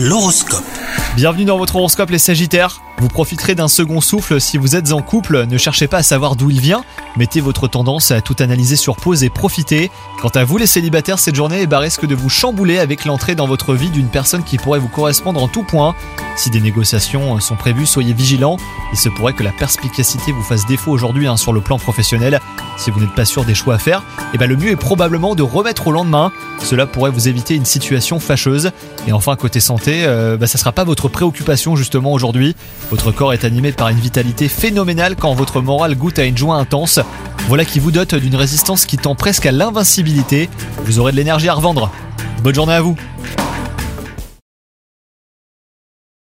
L'horoscope. Bienvenue dans votre horoscope les Sagittaires. Vous profiterez d'un second souffle si vous êtes en couple, ne cherchez pas à savoir d'où il vient, mettez votre tendance à tout analyser sur pause et profitez. Quant à vous les célibataires, cette journée eh risque de vous chambouler avec l'entrée dans votre vie d'une personne qui pourrait vous correspondre en tout point. Si des négociations sont prévues, soyez vigilants, il se pourrait que la perspicacité vous fasse défaut aujourd'hui hein, sur le plan professionnel. Si vous n'êtes pas sûr des choix à faire, eh ben, le mieux est probablement de remettre au lendemain, cela pourrait vous éviter une situation fâcheuse. Et enfin côté santé, euh, bah, ça sera pas votre préoccupation justement aujourd'hui. Votre corps est animé par une vitalité phénoménale quand votre morale goûte à une joie intense. Voilà qui vous dote d'une résistance qui tend presque à l'invincibilité. Vous aurez de l'énergie à revendre. Bonne journée à vous